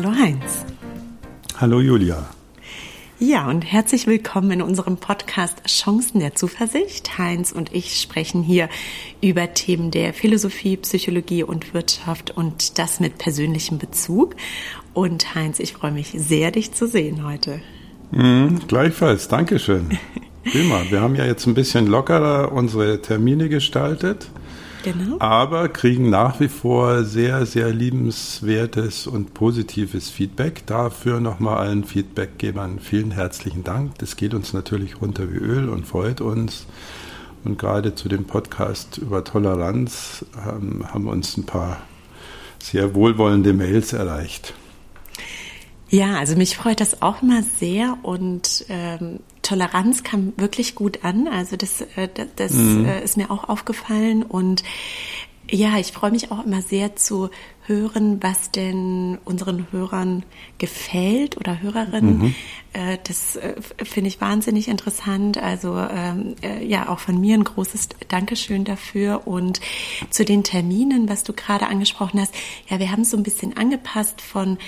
Hallo Heinz. Hallo Julia. Ja, und herzlich willkommen in unserem Podcast Chancen der Zuversicht. Heinz und ich sprechen hier über Themen der Philosophie, Psychologie und Wirtschaft und das mit persönlichem Bezug. Und Heinz, ich freue mich sehr, dich zu sehen heute. Mhm, gleichfalls, Dankeschön. Prima. Wir haben ja jetzt ein bisschen lockerer unsere Termine gestaltet. Genau. Aber kriegen nach wie vor sehr, sehr liebenswertes und positives Feedback. Dafür nochmal allen Feedbackgebern vielen herzlichen Dank. Das geht uns natürlich runter wie Öl und freut uns. Und gerade zu dem Podcast über Toleranz ähm, haben uns ein paar sehr wohlwollende Mails erreicht. Ja, also mich freut das auch immer sehr und ähm, Toleranz kam wirklich gut an. Also das, äh, das, das mhm. äh, ist mir auch aufgefallen und ja, ich freue mich auch immer sehr zu hören, was denn unseren Hörern gefällt oder Hörerinnen. Mhm. Äh, das äh, finde ich wahnsinnig interessant. Also ähm, äh, ja, auch von mir ein großes Dankeschön dafür. Und zu den Terminen, was du gerade angesprochen hast, ja, wir haben es so ein bisschen angepasst von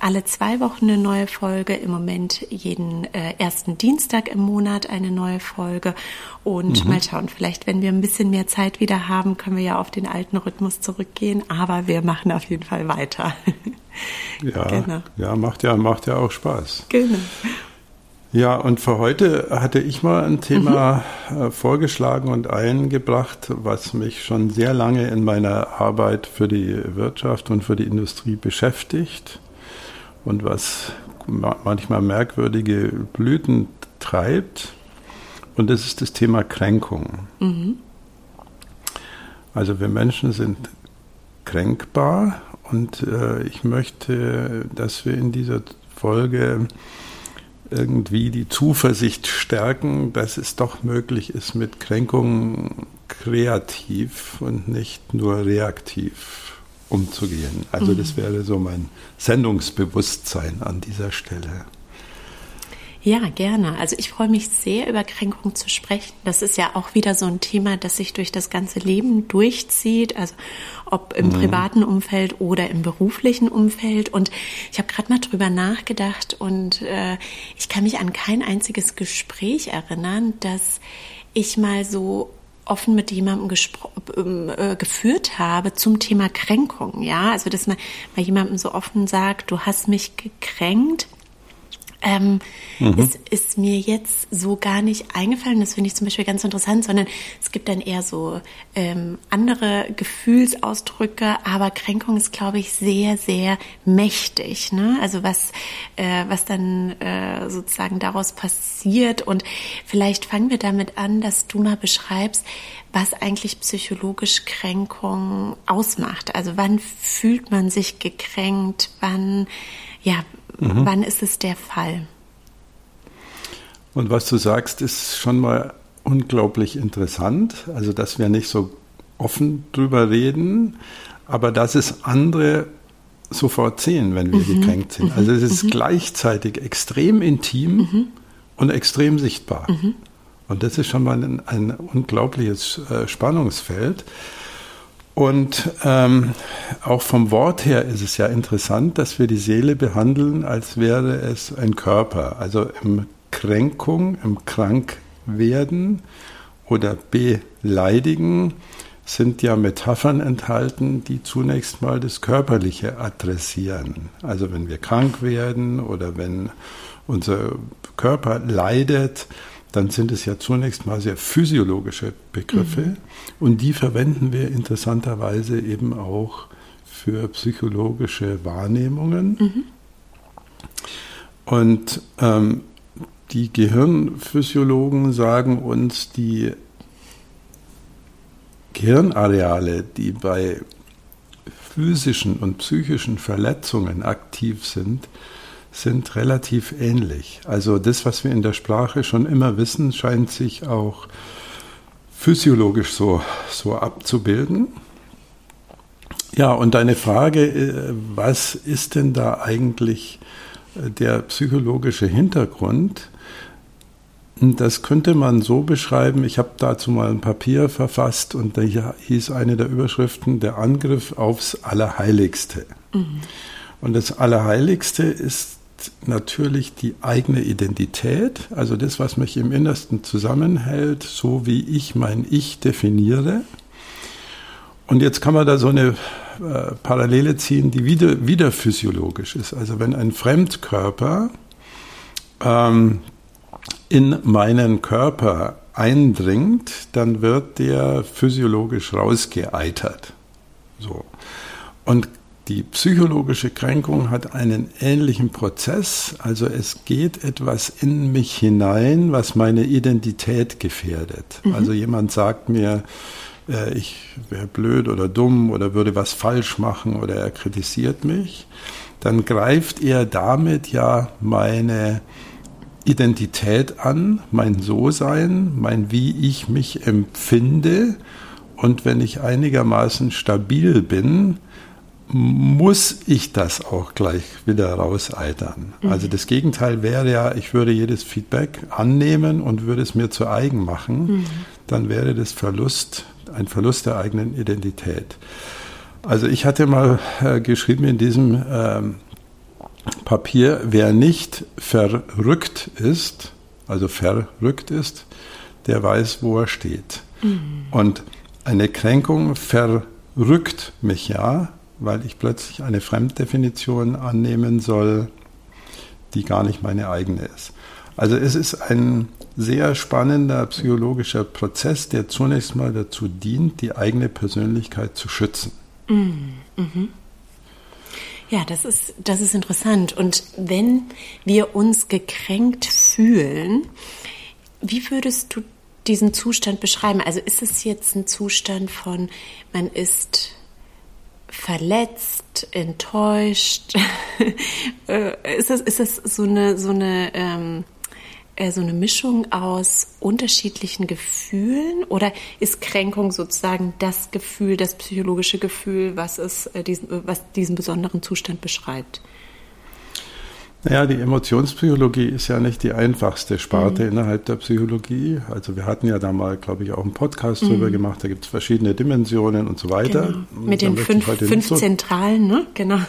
alle zwei Wochen eine neue Folge, im Moment jeden ersten Dienstag im Monat eine neue Folge. Und mhm. mal schauen, vielleicht, wenn wir ein bisschen mehr Zeit wieder haben, können wir ja auf den alten Rhythmus zurückgehen. Aber wir machen auf jeden Fall weiter. Ja, genau. ja, macht ja, macht ja auch Spaß. Genau. Ja, und für heute hatte ich mal ein Thema mhm. vorgeschlagen und eingebracht, was mich schon sehr lange in meiner Arbeit für die Wirtschaft und für die Industrie beschäftigt und was manchmal merkwürdige Blüten treibt. Und das ist das Thema Kränkung. Mhm. Also wir Menschen sind kränkbar und äh, ich möchte, dass wir in dieser Folge irgendwie die Zuversicht stärken, dass es doch möglich ist, mit Kränkungen kreativ und nicht nur reaktiv umzugehen. Also mhm. das wäre so mein Sendungsbewusstsein an dieser Stelle. Ja, gerne. Also ich freue mich sehr, über Kränkung zu sprechen. Das ist ja auch wieder so ein Thema, das sich durch das ganze Leben durchzieht, also ob im mhm. privaten Umfeld oder im beruflichen Umfeld. Und ich habe gerade mal drüber nachgedacht und äh, ich kann mich an kein einziges Gespräch erinnern, dass ich mal so offen mit jemandem ähm, äh, geführt habe zum Thema Kränkung. Ja, also dass man bei jemandem so offen sagt, du hast mich gekränkt ähm, mhm. ist, ist mir jetzt so gar nicht eingefallen. Das finde ich zum Beispiel ganz interessant, sondern es gibt dann eher so ähm, andere Gefühlsausdrücke, aber Kränkung ist, glaube ich, sehr, sehr mächtig. Ne? Also was, äh, was dann äh, sozusagen daraus passiert. Und vielleicht fangen wir damit an, dass du mal beschreibst, was eigentlich psychologisch Kränkung ausmacht. Also wann fühlt man sich gekränkt? Wann, ja, Mhm. Wann ist es der Fall? Und was du sagst, ist schon mal unglaublich interessant. Also, dass wir nicht so offen drüber reden, aber dass es andere sofort sehen, wenn wir mhm. gekränkt sind. Also, es ist mhm. gleichzeitig extrem intim mhm. und extrem sichtbar. Mhm. Und das ist schon mal ein, ein unglaubliches äh, Spannungsfeld. Und ähm, auch vom Wort her ist es ja interessant, dass wir die Seele behandeln, als wäre es ein Körper. Also im Kränkung, im Krankwerden oder Beleidigen sind ja Metaphern enthalten, die zunächst mal das Körperliche adressieren. Also wenn wir krank werden oder wenn unser Körper leidet, dann sind es ja zunächst mal sehr physiologische Begriffe mhm. und die verwenden wir interessanterweise eben auch für psychologische Wahrnehmungen. Mhm. Und ähm, die Gehirnphysiologen sagen uns, die Gehirnareale, die bei physischen und psychischen Verletzungen aktiv sind, sind relativ ähnlich. Also das, was wir in der Sprache schon immer wissen, scheint sich auch physiologisch so, so abzubilden. Ja, und deine Frage, äh, was ist denn da eigentlich äh, der psychologische Hintergrund? Das könnte man so beschreiben, ich habe dazu mal ein Papier verfasst und da hieß eine der Überschriften der Angriff aufs Allerheiligste. Mhm. Und das Allerheiligste ist natürlich die eigene Identität, also das, was mich im Innersten zusammenhält, so wie ich mein Ich definiere. Und jetzt kann man da so eine äh, Parallele ziehen, die wieder, wieder physiologisch ist. Also wenn ein Fremdkörper ähm, in meinen Körper eindringt, dann wird der physiologisch rausgeeitert. So. Und die psychologische Kränkung hat einen ähnlichen Prozess. Also es geht etwas in mich hinein, was meine Identität gefährdet. Mhm. Also jemand sagt mir, äh, ich wäre blöd oder dumm oder würde was falsch machen oder er kritisiert mich. Dann greift er damit ja meine Identität an, mein So-Sein, mein wie ich mich empfinde. Und wenn ich einigermaßen stabil bin, muss ich das auch gleich wieder rauseitern. Mhm. Also das Gegenteil wäre ja, ich würde jedes Feedback annehmen und würde es mir zu eigen machen. Mhm. Dann wäre das Verlust, ein Verlust der eigenen Identität. Also ich hatte mal äh, geschrieben in diesem ähm, Papier, wer nicht verrückt ist, also verrückt ist, der weiß, wo er steht. Mhm. Und eine Kränkung verrückt mich ja, weil ich plötzlich eine Fremddefinition annehmen soll, die gar nicht meine eigene ist. Also es ist ein sehr spannender psychologischer Prozess, der zunächst mal dazu dient, die eigene Persönlichkeit zu schützen. Mhm. mhm. Ja, das ist, das ist interessant. Und wenn wir uns gekränkt fühlen, wie würdest du diesen Zustand beschreiben? Also ist es jetzt ein Zustand von, man ist verletzt, enttäuscht? Äh, ist, das, ist das so eine, so eine ähm, äh, so eine Mischung aus unterschiedlichen Gefühlen oder ist Kränkung sozusagen das Gefühl, das psychologische Gefühl, was es äh, was diesen besonderen Zustand beschreibt? Naja, die Emotionspsychologie ist ja nicht die einfachste Sparte mhm. innerhalb der Psychologie. Also wir hatten ja da mal, glaube ich, auch einen Podcast mhm. drüber gemacht. Da gibt es verschiedene Dimensionen und so weiter. Genau. Mit den fünf, fünf so Zentralen, ne? Genau.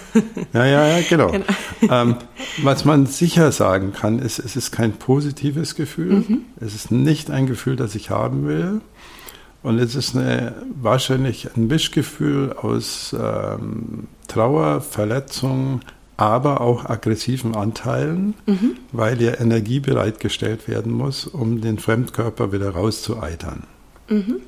Ja, ja, ja, genau. genau. Ähm, was man sicher sagen kann, ist, es ist kein positives Gefühl. Mhm. Es ist nicht ein Gefühl, das ich haben will. Und es ist eine, wahrscheinlich ein Mischgefühl aus ähm, Trauer, Verletzung, aber auch aggressiven Anteilen, mhm. weil ja Energie bereitgestellt werden muss, um den Fremdkörper wieder rauszueitern. Mhm.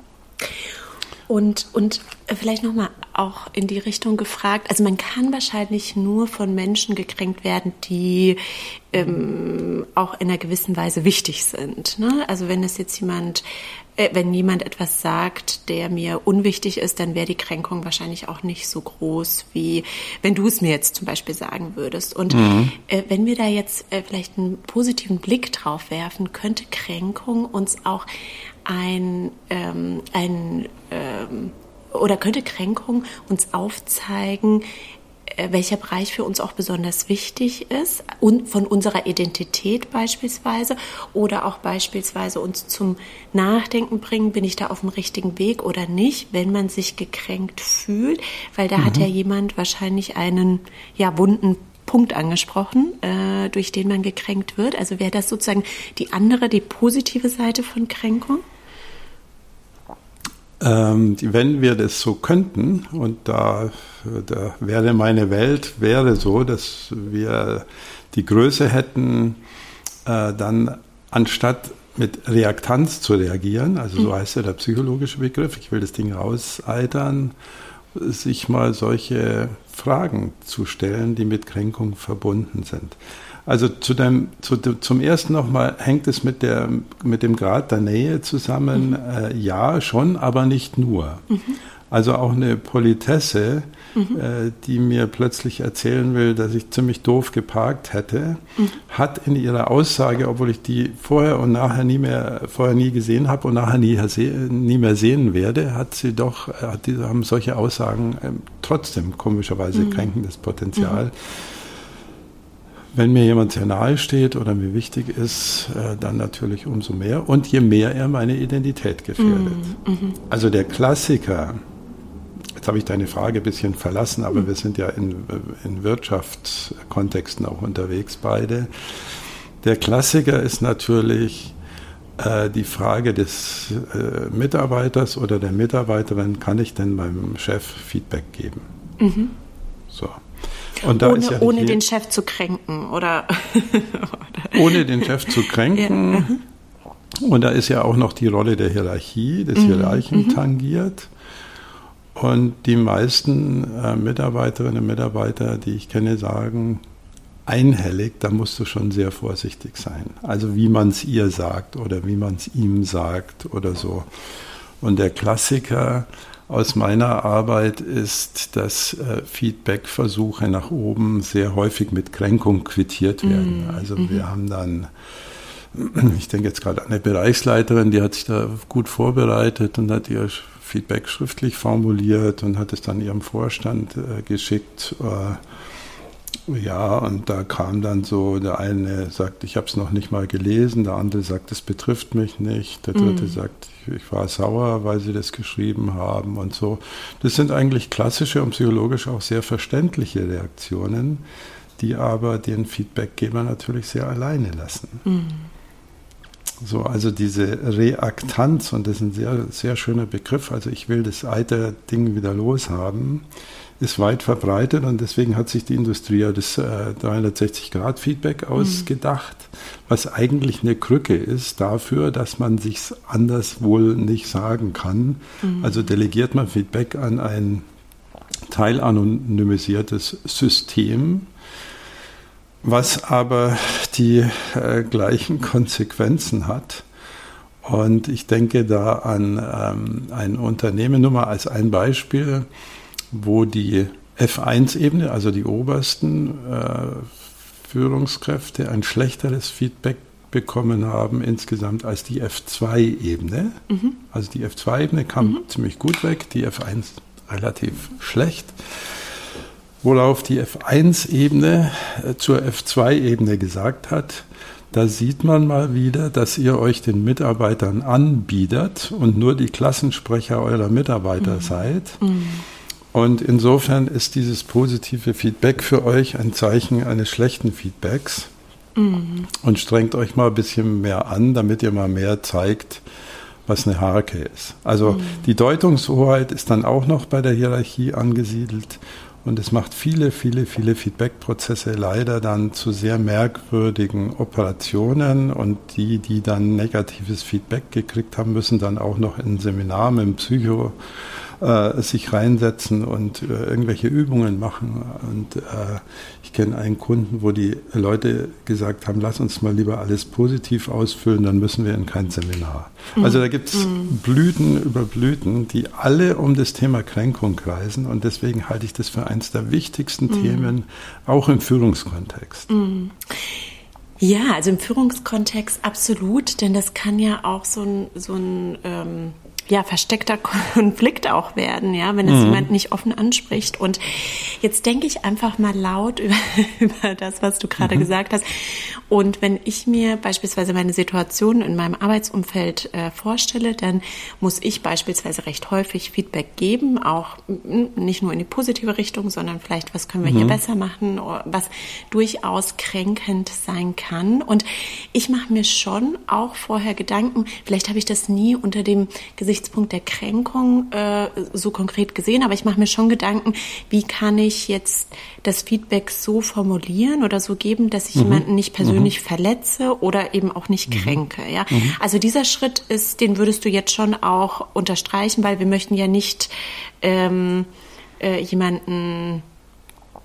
Und, und vielleicht nochmal auch in die Richtung gefragt, also man kann wahrscheinlich nur von Menschen gekränkt werden, die ähm, auch in einer gewissen Weise wichtig sind. Ne? Also wenn es jetzt jemand wenn jemand etwas sagt, der mir unwichtig ist, dann wäre die Kränkung wahrscheinlich auch nicht so groß, wie wenn du es mir jetzt zum Beispiel sagen würdest. Und mhm. äh, wenn wir da jetzt äh, vielleicht einen positiven Blick drauf werfen, könnte Kränkung uns auch ein, ähm, ein ähm, oder könnte Kränkung uns aufzeigen, äh, welcher Bereich für uns auch besonders wichtig ist und von unserer Identität beispielsweise oder auch beispielsweise uns zum Nachdenken bringen, bin ich da auf dem richtigen Weg oder nicht, wenn man sich gekränkt fühlt, weil da mhm. hat ja jemand wahrscheinlich einen ja wunden Punkt angesprochen, äh, durch den man gekränkt wird. Also wäre das sozusagen die andere, die positive Seite von Kränkung? Ähm, wenn wir das so könnten, und da, da wäre meine Welt, wäre so, dass wir die Größe hätten, äh, dann anstatt mit Reaktanz zu reagieren, also so mhm. heißt ja der psychologische Begriff, ich will das Ding rauseitern, sich mal solche Fragen zu stellen, die mit Kränkung verbunden sind. Also zu dem, zu, zum ersten nochmal, hängt es mit, der, mit dem Grad der Nähe zusammen? Mhm. Äh, ja, schon, aber nicht nur. Mhm. Also auch eine Politesse, mhm. äh, die mir plötzlich erzählen will, dass ich ziemlich doof geparkt hätte, mhm. hat in ihrer Aussage, obwohl ich die vorher und nachher nie mehr, vorher nie gesehen habe und nachher nie, nie mehr sehen werde, hat sie doch, hat die, haben solche Aussagen äh, trotzdem komischerweise mhm. kränkendes Potenzial. Mhm. Wenn mir jemand sehr nahe steht oder mir wichtig ist, äh, dann natürlich umso mehr. Und je mehr er meine Identität gefährdet. Mhm. mhm. Also der Klassiker, jetzt habe ich deine Frage ein bisschen verlassen, aber mhm. wir sind ja in, in Wirtschaftskontexten auch unterwegs beide. Der Klassiker ist natürlich äh, die Frage des äh, Mitarbeiters oder der Mitarbeiterin, kann ich denn meinem Chef Feedback geben? Mhm. So. Ohne, ja ohne den Chef zu kränken, oder? ohne den Chef zu kränken. Ja. Mhm. Und da ist ja auch noch die Rolle der Hierarchie, des mhm. Hierarchen mhm. tangiert. Und die meisten äh, Mitarbeiterinnen und Mitarbeiter, die ich kenne, sagen, einhellig, da musst du schon sehr vorsichtig sein. Also wie man es ihr sagt oder wie man es ihm sagt oder so. Und der Klassiker aus meiner Arbeit ist, dass äh, Feedback-Versuche nach oben sehr häufig mit Kränkung quittiert werden. Mm, also wir mhm. haben dann ich denke jetzt gerade an eine Bereichsleiterin, die hat sich da gut vorbereitet und hat ihr Feedback schriftlich formuliert und hat es dann ihrem Vorstand äh, geschickt. Äh, ja, und da kam dann so, der eine sagt, ich habe es noch nicht mal gelesen, der andere sagt, es betrifft mich nicht, der dritte mm. sagt, ich, war sauer, weil sie das geschrieben haben und so. Das sind eigentlich klassische und psychologisch auch sehr verständliche Reaktionen, die aber den Feedbackgeber natürlich sehr alleine lassen. Mm. So, also diese Reaktanz, und das ist ein sehr, sehr schöner Begriff, also ich will das alte Ding wieder loshaben, ist weit verbreitet und deswegen hat sich die Industrie ja das äh, 360-Grad-Feedback mhm. ausgedacht, mhm. was eigentlich eine Krücke ist dafür, dass man sich anders wohl nicht sagen kann. Mhm. Also delegiert man Feedback an ein teilanonymisiertes System, was aber die äh, gleichen Konsequenzen hat. Und ich denke da an ähm, ein Unternehmen, nur mal als ein Beispiel, wo die F1-Ebene, also die obersten äh, Führungskräfte, ein schlechteres Feedback bekommen haben insgesamt als die F2-Ebene. Mhm. Also die F2-Ebene kam mhm. ziemlich gut weg, die F1 relativ schlecht worauf die F1-Ebene äh, zur F2-Ebene gesagt hat, da sieht man mal wieder, dass ihr euch den Mitarbeitern anbietet und nur die Klassensprecher eurer Mitarbeiter mhm. seid. Mhm. Und insofern ist dieses positive Feedback für euch ein Zeichen eines schlechten Feedbacks. Mhm. Und strengt euch mal ein bisschen mehr an, damit ihr mal mehr zeigt, was eine Harke ist. Also mhm. die Deutungshoheit ist dann auch noch bei der Hierarchie angesiedelt und es macht viele, viele, viele Feedback-Prozesse leider dann zu sehr merkwürdigen Operationen. Und die, die dann negatives Feedback gekriegt haben, müssen dann auch noch in Seminar mit dem Psycho äh, sich reinsetzen und äh, irgendwelche Übungen machen. Und äh, ich kenne einen Kunden, wo die Leute gesagt haben, lass uns mal lieber alles positiv ausfüllen, dann müssen wir in kein Seminar. Mhm. Also da gibt es mhm. Blüten über Blüten, die alle um das Thema Kränkung kreisen. Und deswegen halte ich das für eines der wichtigsten mhm. Themen, auch im Führungskontext. Mhm. Ja, also im Führungskontext absolut, denn das kann ja auch so ein, so ein ähm, ja, versteckter Konflikt auch werden, ja, wenn es mhm. jemand nicht offen anspricht. Und jetzt denke ich einfach mal laut über, über das, was du gerade mhm. gesagt hast. Und wenn ich mir beispielsweise meine Situation in meinem Arbeitsumfeld äh, vorstelle, dann muss ich beispielsweise recht häufig Feedback geben, auch nicht nur in die positive Richtung, sondern vielleicht, was können wir mhm. hier besser machen, was durchaus kränkend sein kann. Und ich mache mir schon auch vorher Gedanken, vielleicht habe ich das nie unter dem Gesichtspunkt der Kränkung äh, so konkret gesehen, aber ich mache mir schon Gedanken, wie kann ich jetzt das Feedback so formulieren oder so geben, dass ich mhm. jemanden nicht persönlich nicht verletze oder eben auch nicht mhm. kränke. Ja? Mhm. Also dieser Schritt ist, den würdest du jetzt schon auch unterstreichen, weil wir möchten ja nicht ähm, äh, jemanden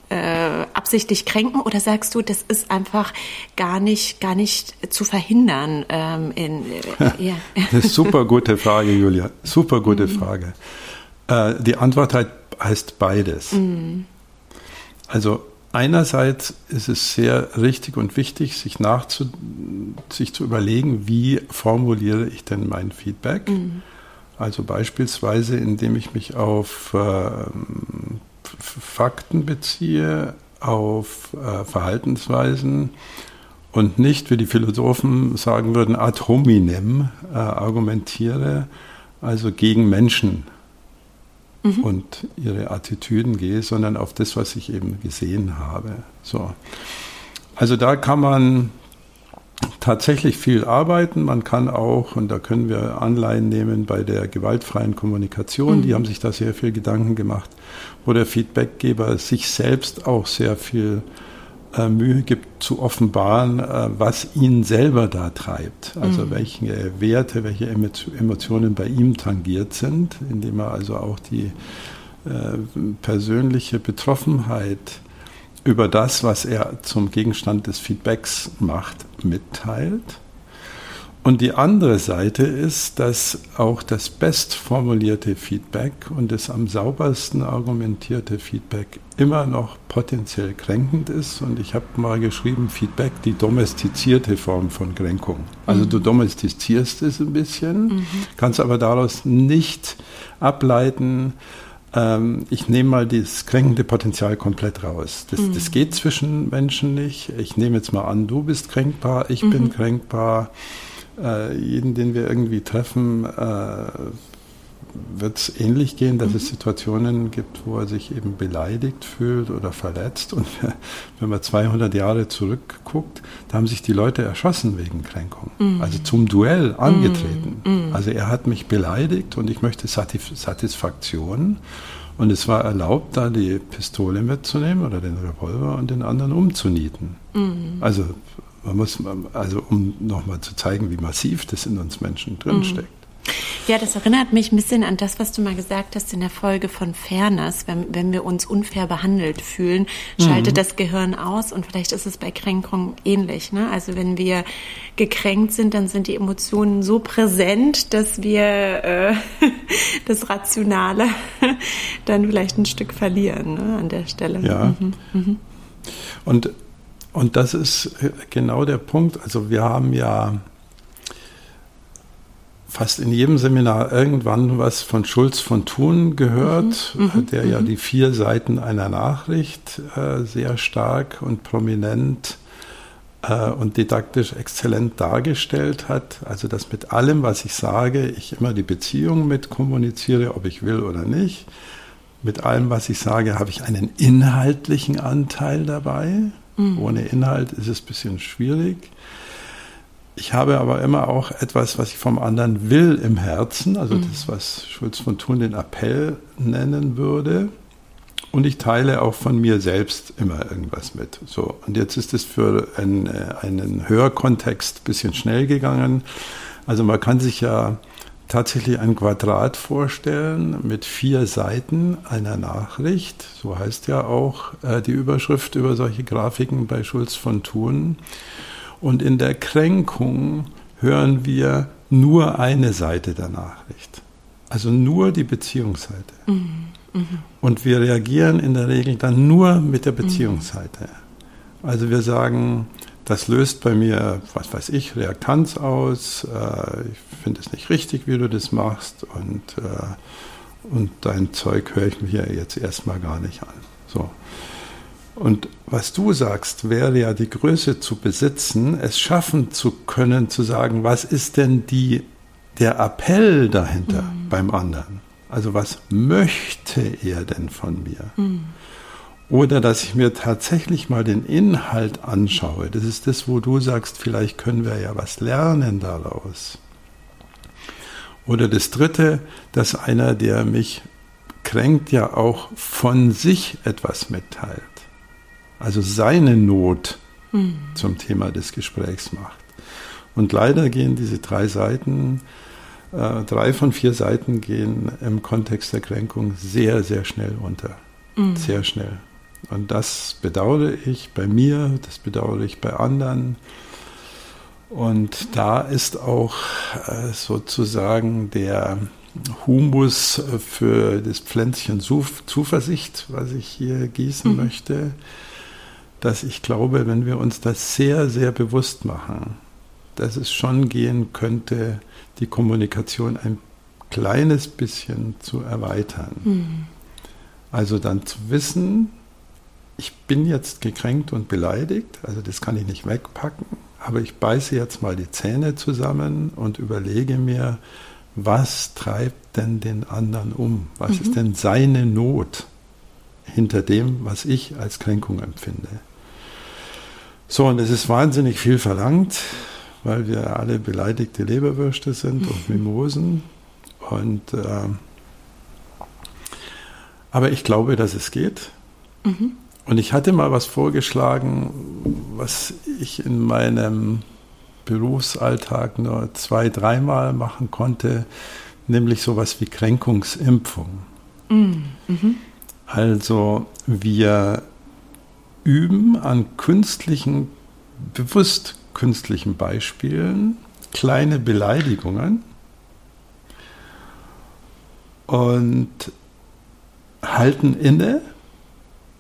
äh, absichtlich kränken oder sagst du, das ist einfach gar nicht, gar nicht zu verhindern? Ähm, in, äh, ja. Das ist super gute Frage, Julia. Super gute mhm. Frage. Äh, die Antwort heißt beides. Mhm. Also Einerseits ist es sehr richtig und wichtig, sich, nachzu, sich zu überlegen, wie formuliere ich denn mein Feedback. Mhm. Also beispielsweise, indem ich mich auf äh, Fakten beziehe, auf äh, Verhaltensweisen und nicht, wie die Philosophen sagen würden, ad hominem äh, argumentiere, also gegen Menschen mhm. und ihre Attitüden gehe, sondern auf das, was ich eben gesehen habe. So. Also da kann man tatsächlich viel arbeiten. Man kann auch, und da können wir Anleihen nehmen bei der gewaltfreien Kommunikation, mhm. die haben sich da sehr viel Gedanken gemacht, wo der Feedbackgeber sich selbst auch sehr viel äh, Mühe gibt zu offenbaren, äh, was ihn selber da treibt. Also mhm. welche Werte, welche Emotionen bei ihm tangiert sind, indem er also auch die äh, persönliche Betroffenheit über das, was er zum Gegenstand des Feedbacks macht, mitteilt. Und die andere Seite ist, dass auch das bestformulierte Feedback und das am saubersten argumentierte Feedback immer noch potenziell kränkend ist. Und ich habe mal geschrieben, Feedback, die domestizierte Form von Kränkung. Also mhm. du domestizierst es ein bisschen, mhm. kannst aber daraus nicht ableiten, ich nehme mal das kränkende Potenzial komplett raus. Das, mhm. das, geht zwischen Menschen nicht. Ich nehme jetzt mal an, du bist kränkbar, ich mhm. bin kränkbar. Äh, jeden, den wir irgendwie treffen, äh, wird es ähnlich gehen, dass mhm. es Situationen gibt, wo er sich eben beleidigt fühlt oder verletzt. Und wenn man 200 Jahre zurückguckt, da haben sich die Leute erschossen wegen Kränkung. Mhm. Also zum Duell angetreten. Mhm. mhm. Also er hat mich beleidigt und ich möchte Satisf Satisfaktion. Und es war erlaubt, da die Pistole mitzunehmen oder den Revolver und den anderen umzunieten. Mhm. Also man muss, also um nochmal zu zeigen, wie massiv das in uns Menschen drinsteckt. Ja, das erinnert mich ein bisschen an das, was du mal gesagt hast in der Folge von Fairness. Wenn, wenn wir uns unfair behandelt fühlen, schaltet mhm. das Gehirn aus und vielleicht ist es bei Kränkung ähnlich. Ne? Also wenn wir gekränkt sind, dann sind die Emotionen so präsent, dass wir äh, das Rationale dann vielleicht ein Stück verlieren ne? an der Stelle. Ja. Mhm. Mhm. Und, und das ist genau der Punkt. Also wir haben ja fast in jedem Seminar irgendwann was von Schulz von Thun gehört, mhm, mhm der ja mhm. die vier Seiten einer Nachricht äh, sehr stark und prominent äh, und didaktisch exzellent dargestellt hat. Also dass mit allem, was ich sage, ich immer die Beziehung mit kommuniziere, ob ich will oder nicht. Mit allem, was ich sage, habe ich einen inhaltlichen Anteil dabei. Mhm. Ohne Inhalt ist es ein bisschen schwierig. Ich habe aber immer auch etwas, was ich vom anderen will im Herzen, also mhm. das, was Schulz von Thun den Appell nennen würde. Und ich teile auch von mir selbst immer irgendwas mit. So, und jetzt ist es für einen, äh, einen Hörkontext ein bisschen schnell gegangen. Also man kann sich ja tatsächlich ein Quadrat vorstellen mit vier Seiten einer Nachricht. So heißt ja auch äh, die Überschrift über solche Grafiken bei Schulz von Thun. Und in der Kränkung hören wir nur eine Seite der Nachricht. Also nur die Beziehungsseite. Mhm. Mhm. Und wir reagieren in der Regel dann nur mit der Beziehungsseite. Also wir sagen, das löst bei mir, was weiß ich, Reaktanz aus. Äh, ich finde es nicht richtig, wie du das machst. Und, äh, und dein Zeug höre ich mir jetzt erstmal gar nicht an. So. Und was du sagst, wäre ja die Größe zu besitzen, es schaffen zu können, zu sagen, was ist denn die, der Appell dahinter mhm. beim anderen? Also was möchte er denn von mir? Mhm. Oder dass ich mir tatsächlich mal den Inhalt anschaue. Das ist das, wo du sagst, vielleicht können wir ja was lernen daraus. Oder das Dritte, dass einer, der mich kränkt, ja auch von sich etwas mitteilt also seine Not mhm. zum Thema des Gesprächs macht. Und leider gehen diese drei Seiten, äh, drei von vier Seiten gehen im Kontext der Kränkung sehr, sehr schnell unter. Mhm. Sehr schnell. Und das bedauere ich bei mir, das bedauere ich bei anderen. Und da ist auch äh, sozusagen der Humus für das Pflänzchen Zuversicht, was ich hier gießen mhm. möchte, dass ich glaube, wenn wir uns das sehr, sehr bewusst machen, dass es schon gehen könnte, die Kommunikation ein kleines bisschen zu erweitern. Mhm. Also dann zu wissen, ich bin jetzt gekränkt und beleidigt, also das kann ich nicht wegpacken, aber ich beiße jetzt mal die Zähne zusammen und überlege mir, was treibt denn den anderen um? Was mhm. ist denn seine Not hinter dem, was ich als Kränkung empfinde? So, und es ist wahnsinnig viel verlangt, weil wir alle beleidigte Leberwürste sind und Mimosen. Und äh, aber ich glaube, dass es geht. Mhm. Und ich hatte mal was vorgeschlagen, was ich in meinem Berufsalltag nur zwei, dreimal machen konnte, nämlich sowas wie Kränkungsimpfung. Mhm. Also wir üben an künstlichen, bewusst künstlichen Beispielen kleine Beleidigungen und halten inne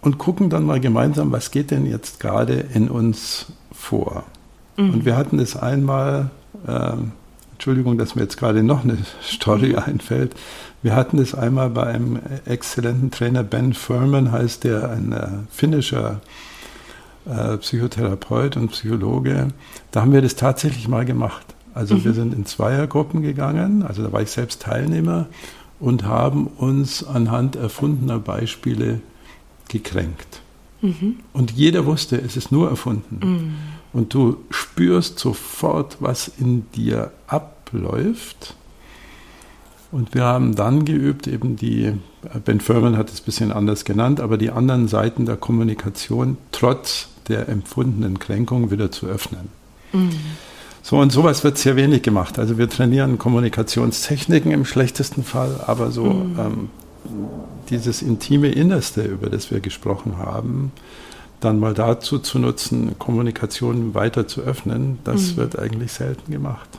und gucken dann mal gemeinsam, was geht denn jetzt gerade in uns vor. Mhm. Und wir hatten es einmal, äh, Entschuldigung, dass mir jetzt gerade noch eine Story einfällt. Wir hatten es einmal bei einem exzellenten Trainer, Ben Furman heißt der, ein äh, finnischer äh, Psychotherapeut und Psychologe. Da haben wir das tatsächlich mal gemacht. Also mhm. wir sind in Zweiergruppen gegangen, also da war ich selbst Teilnehmer und haben uns anhand erfundener Beispiele gekränkt. Mhm. Und jeder wusste, es ist nur erfunden. Mhm. Und du spürst sofort, was in dir abläuft. Und wir haben dann geübt, eben die, Ben Furman hat es ein bisschen anders genannt, aber die anderen Seiten der Kommunikation trotz der empfundenen Kränkung wieder zu öffnen. Mhm. So und sowas wird sehr wenig gemacht. Also wir trainieren Kommunikationstechniken im schlechtesten Fall, aber so mhm. ähm, dieses intime Innerste, über das wir gesprochen haben, dann mal dazu zu nutzen, Kommunikation weiter zu öffnen, das mhm. wird eigentlich selten gemacht.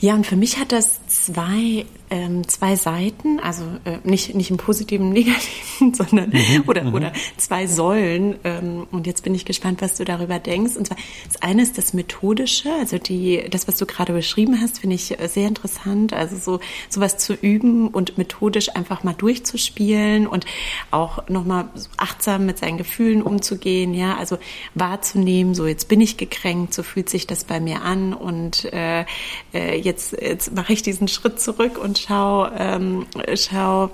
Ja, und für mich hat das zwei ähm, zwei Seiten, also äh, nicht, nicht im positiven, negativen, sondern mhm, oder, mhm. oder zwei Säulen. Ähm, und jetzt bin ich gespannt, was du darüber denkst. Und zwar das eine ist das Methodische, also die, das, was du gerade beschrieben hast, finde ich äh, sehr interessant. Also so sowas zu üben und methodisch einfach mal durchzuspielen und auch nochmal achtsam mit seinen Gefühlen umzugehen, ja, also wahrzunehmen, so jetzt bin ich gekränkt, so fühlt sich das bei mir an und äh, äh jetzt, jetzt mache ich diesen Schritt zurück und schau, ähm, schau,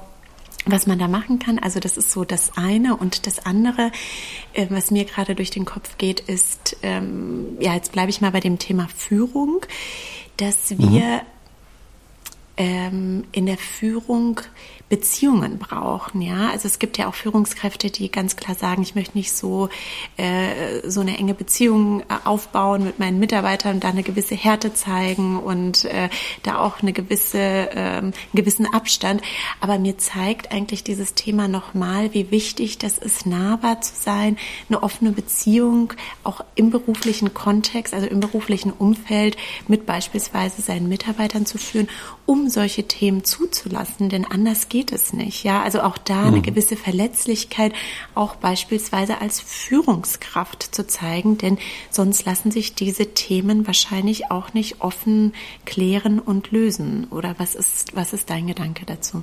was man da machen kann. Also das ist so das eine. Und das andere, äh, was mir gerade durch den Kopf geht, ist, ähm, ja, jetzt bleibe ich mal bei dem Thema Führung, dass wir mhm. ähm, in der Führung Beziehungen brauchen. Ja, also es gibt ja auch Führungskräfte, die ganz klar sagen, ich möchte nicht so äh, so eine enge Beziehung äh, aufbauen mit meinen Mitarbeitern da eine gewisse Härte zeigen und äh, da auch eine gewisse äh, einen gewissen Abstand. Aber mir zeigt eigentlich dieses Thema nochmal, wie wichtig das ist, nahbar zu sein, eine offene Beziehung auch im beruflichen Kontext, also im beruflichen Umfeld mit beispielsweise seinen Mitarbeitern zu führen, um solche Themen zuzulassen, denn anders geht geht es nicht. Ja, also auch da eine mhm. gewisse Verletzlichkeit, auch beispielsweise als Führungskraft zu zeigen, denn sonst lassen sich diese Themen wahrscheinlich auch nicht offen klären und lösen. Oder was ist, was ist dein Gedanke dazu?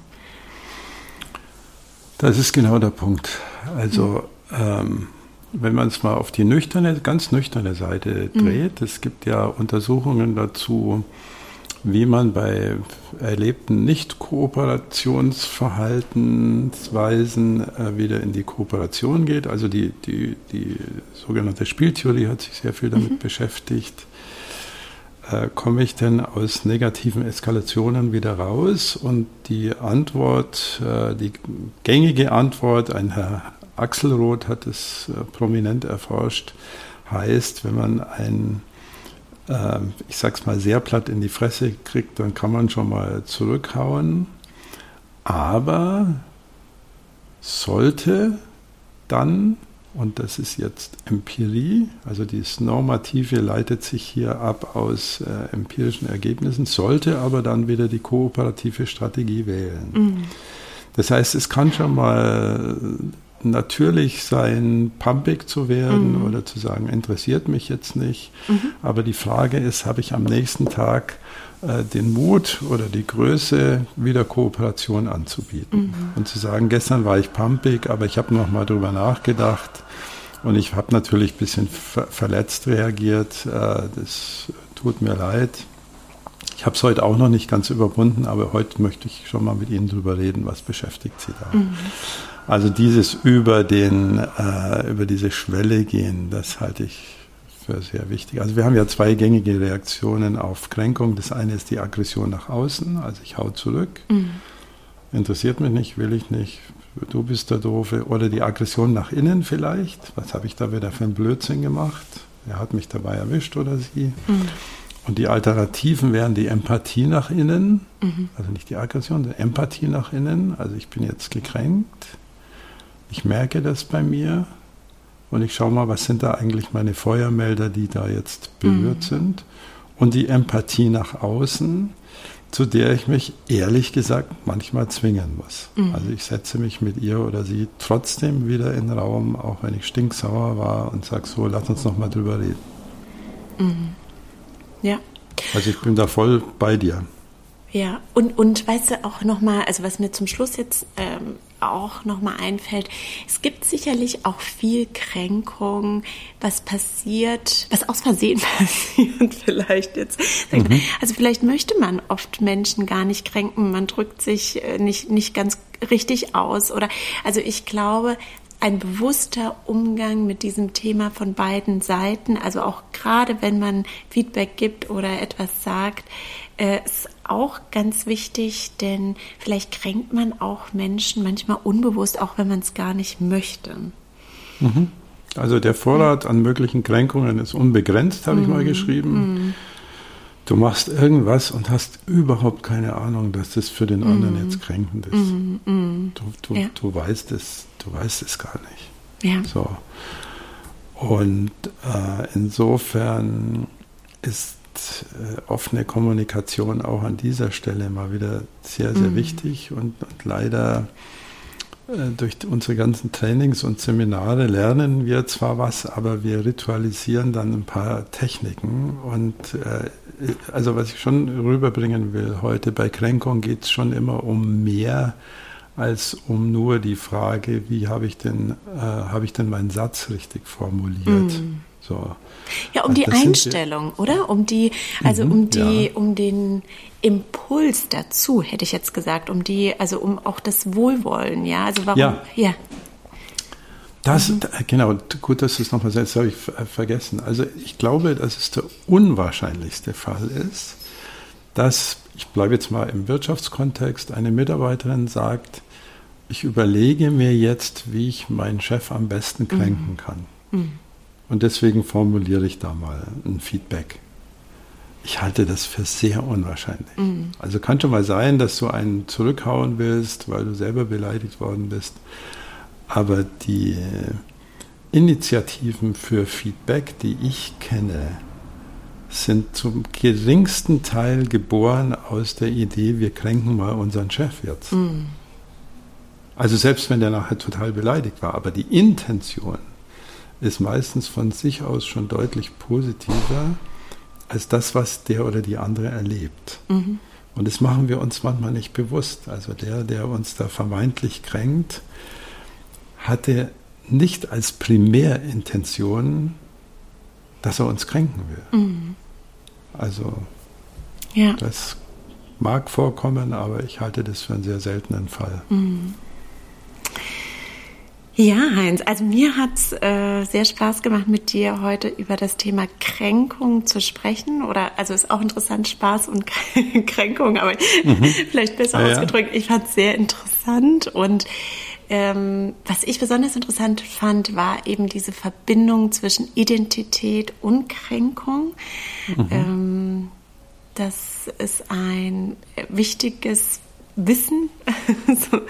Das ist genau der Punkt. Also, mhm. ähm, wenn man es mal auf die nüchterne, ganz nüchterne Seite mhm. dreht, mhm. es gibt ja Untersuchungen dazu, wie man bei erlebten Nicht-Kooperationsverhaltensweisen äh, wieder in die Kooperation geht. Also die, die, die sogenannte Spieltheorie hat sich sehr viel damit mhm. beschäftigt. Äh, komme ich denn aus negativen Eskalationen wieder raus? Und die Antwort, äh, die gängige Antwort, ein Herr Axelroth hat es äh, prominent erforscht, heißt, wenn man ein ähm, ich sag's mal, sehr platt in die Fresse kriegt, dann kann man schon mal zurückhauen. Aber sollte dann, und das ist jetzt Empirie, also dieses Normative leitet sich hier ab aus äh, empirischen Ergebnissen, sollte aber dann wieder die kooperative Strategie wählen. Mhm. Das heißt, es kann schon mal natürlich sein, pumpig zu werden mhm. oder zu sagen, interessiert mich jetzt nicht. Mhm. Aber die Frage ist, habe ich am nächsten Tag äh, den Mut oder die Größe, wieder Kooperation anzubieten mhm. und zu sagen, gestern war ich pumpig, aber ich habe noch mal drüber nachgedacht und ich habe natürlich ein bisschen ver verletzt reagiert. Äh, das tut mir leid. Ich habe es heute auch noch nicht ganz überwunden, aber heute möchte ich schon mal mit Ihnen drüber reden, was beschäftigt Sie da. Also dieses über den, äh, über diese Schwelle gehen, das halte ich für sehr wichtig. Also wir haben ja zwei gängige Reaktionen auf Kränkung. Das eine ist die Aggression nach außen, also ich hau zurück. Mhm. Interessiert mich nicht, will ich nicht, du bist der Doofe. Oder die Aggression nach innen vielleicht. Was habe ich da wieder für einen Blödsinn gemacht? Er hat mich dabei erwischt oder sie. Mhm. Und die Alternativen wären die Empathie nach innen, mhm. also nicht die Aggression, sondern Empathie nach innen. Also ich bin jetzt gekränkt, ich merke das bei mir und ich schaue mal, was sind da eigentlich meine Feuermelder, die da jetzt berührt mhm. sind. Und die Empathie nach außen, zu der ich mich ehrlich gesagt manchmal zwingen muss. Mhm. Also ich setze mich mit ihr oder sie trotzdem wieder in den Raum, auch wenn ich stinksauer war und sage so, lass uns noch mal drüber reden. Mhm. Ja. Also ich bin da voll bei dir. Ja, und, und weißt du auch nochmal, also was mir zum Schluss jetzt ähm, auch nochmal einfällt, es gibt sicherlich auch viel Kränkung, was passiert, was aus Versehen passiert vielleicht jetzt. Mhm. Also vielleicht möchte man oft Menschen gar nicht kränken, man drückt sich äh, nicht, nicht ganz richtig aus oder, also ich glaube, ein bewusster Umgang mit diesem Thema von beiden Seiten, also auch gerade wenn man Feedback gibt oder etwas sagt, äh, ist auch ganz wichtig, denn vielleicht kränkt man auch Menschen manchmal unbewusst, auch wenn man es gar nicht möchte. Mhm. Also der Vorrat an möglichen Kränkungen ist unbegrenzt, habe mhm. ich mal mhm. geschrieben. Mhm. Du machst irgendwas und hast überhaupt keine Ahnung, dass das für den anderen mm. jetzt kränkend ist. Mm. Du, du, ja. du weißt es, du weißt es gar nicht. Ja. So. Und äh, insofern ist offene Kommunikation auch an dieser Stelle mal wieder sehr, sehr mm. wichtig und, und leider äh, durch unsere ganzen Trainings und Seminare lernen wir zwar was, aber wir ritualisieren dann ein paar Techniken. Und äh, also was ich schon rüberbringen will heute, bei Kränkung geht es schon immer um mehr als um nur die Frage, wie habe ich denn, äh, habe ich denn meinen Satz richtig formuliert. Mm. So. Ja, um also die Einstellung, oder? Um die, also mhm, um die, ja. um den Impuls dazu, hätte ich jetzt gesagt, um die, also um auch das Wohlwollen, ja. Also warum? Ja. ja. Das, mhm. genau, gut, dass du es nochmal sagst, habe ich vergessen. Also ich glaube, dass es der unwahrscheinlichste Fall ist, dass, ich bleibe jetzt mal im Wirtschaftskontext, eine Mitarbeiterin sagt, ich überlege mir jetzt, wie ich meinen Chef am besten kränken mhm. kann. Und deswegen formuliere ich da mal ein Feedback. Ich halte das für sehr unwahrscheinlich. Mhm. Also kann schon mal sein, dass du einen zurückhauen willst, weil du selber beleidigt worden bist. Aber die Initiativen für Feedback, die ich kenne, sind zum geringsten Teil geboren aus der Idee, wir kränken mal unseren Chef jetzt. Mhm. Also selbst wenn der nachher total beleidigt war, aber die Intention ist meistens von sich aus schon deutlich positiver als das, was der oder die andere erlebt. Mhm. Und das machen wir uns manchmal nicht bewusst. Also der, der uns da vermeintlich kränkt, hatte nicht als Primärintention, dass er uns kränken will. Mhm. Also ja. das mag vorkommen, aber ich halte das für einen sehr seltenen Fall. Mhm. Ja, Heinz, also mir hat es äh, sehr Spaß gemacht, mit dir heute über das Thema Kränkung zu sprechen. Oder also ist auch interessant, Spaß und Kränkung, aber mhm. vielleicht besser ja, ausgedrückt. Ich fand es sehr interessant und ähm, was ich besonders interessant fand, war eben diese Verbindung zwischen Identität und Kränkung. Mhm. Ähm, das ist ein wichtiges Wissen, so,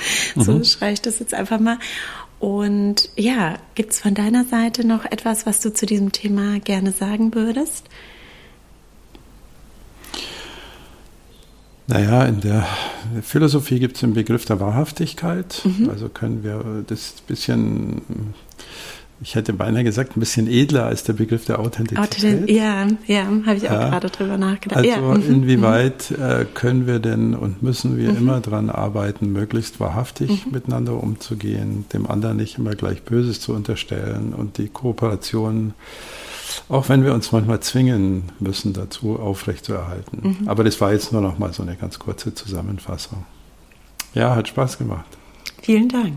so mhm. schreibe ich das jetzt einfach mal. Und ja, gibt es von deiner Seite noch etwas, was du zu diesem Thema gerne sagen würdest? Naja, in der Philosophie gibt es den Begriff der Wahrhaftigkeit. Mhm. Also können wir das bisschen ich hätte beinahe gesagt, ein bisschen edler als der Begriff der Authentizität. Ja, ja, habe ich auch ja. gerade drüber nachgedacht. Also ja. Mhm, inwieweit mhm. äh, können wir denn und müssen wir mhm. immer daran arbeiten, möglichst wahrhaftig mhm. miteinander umzugehen, dem anderen nicht immer gleich Böses zu unterstellen und die Kooperation Auch wenn wir uns manchmal zwingen müssen, dazu aufrechtzuerhalten. Mhm. Aber das war jetzt nur noch mal so eine ganz kurze Zusammenfassung. Ja, hat Spaß gemacht. Vielen Dank.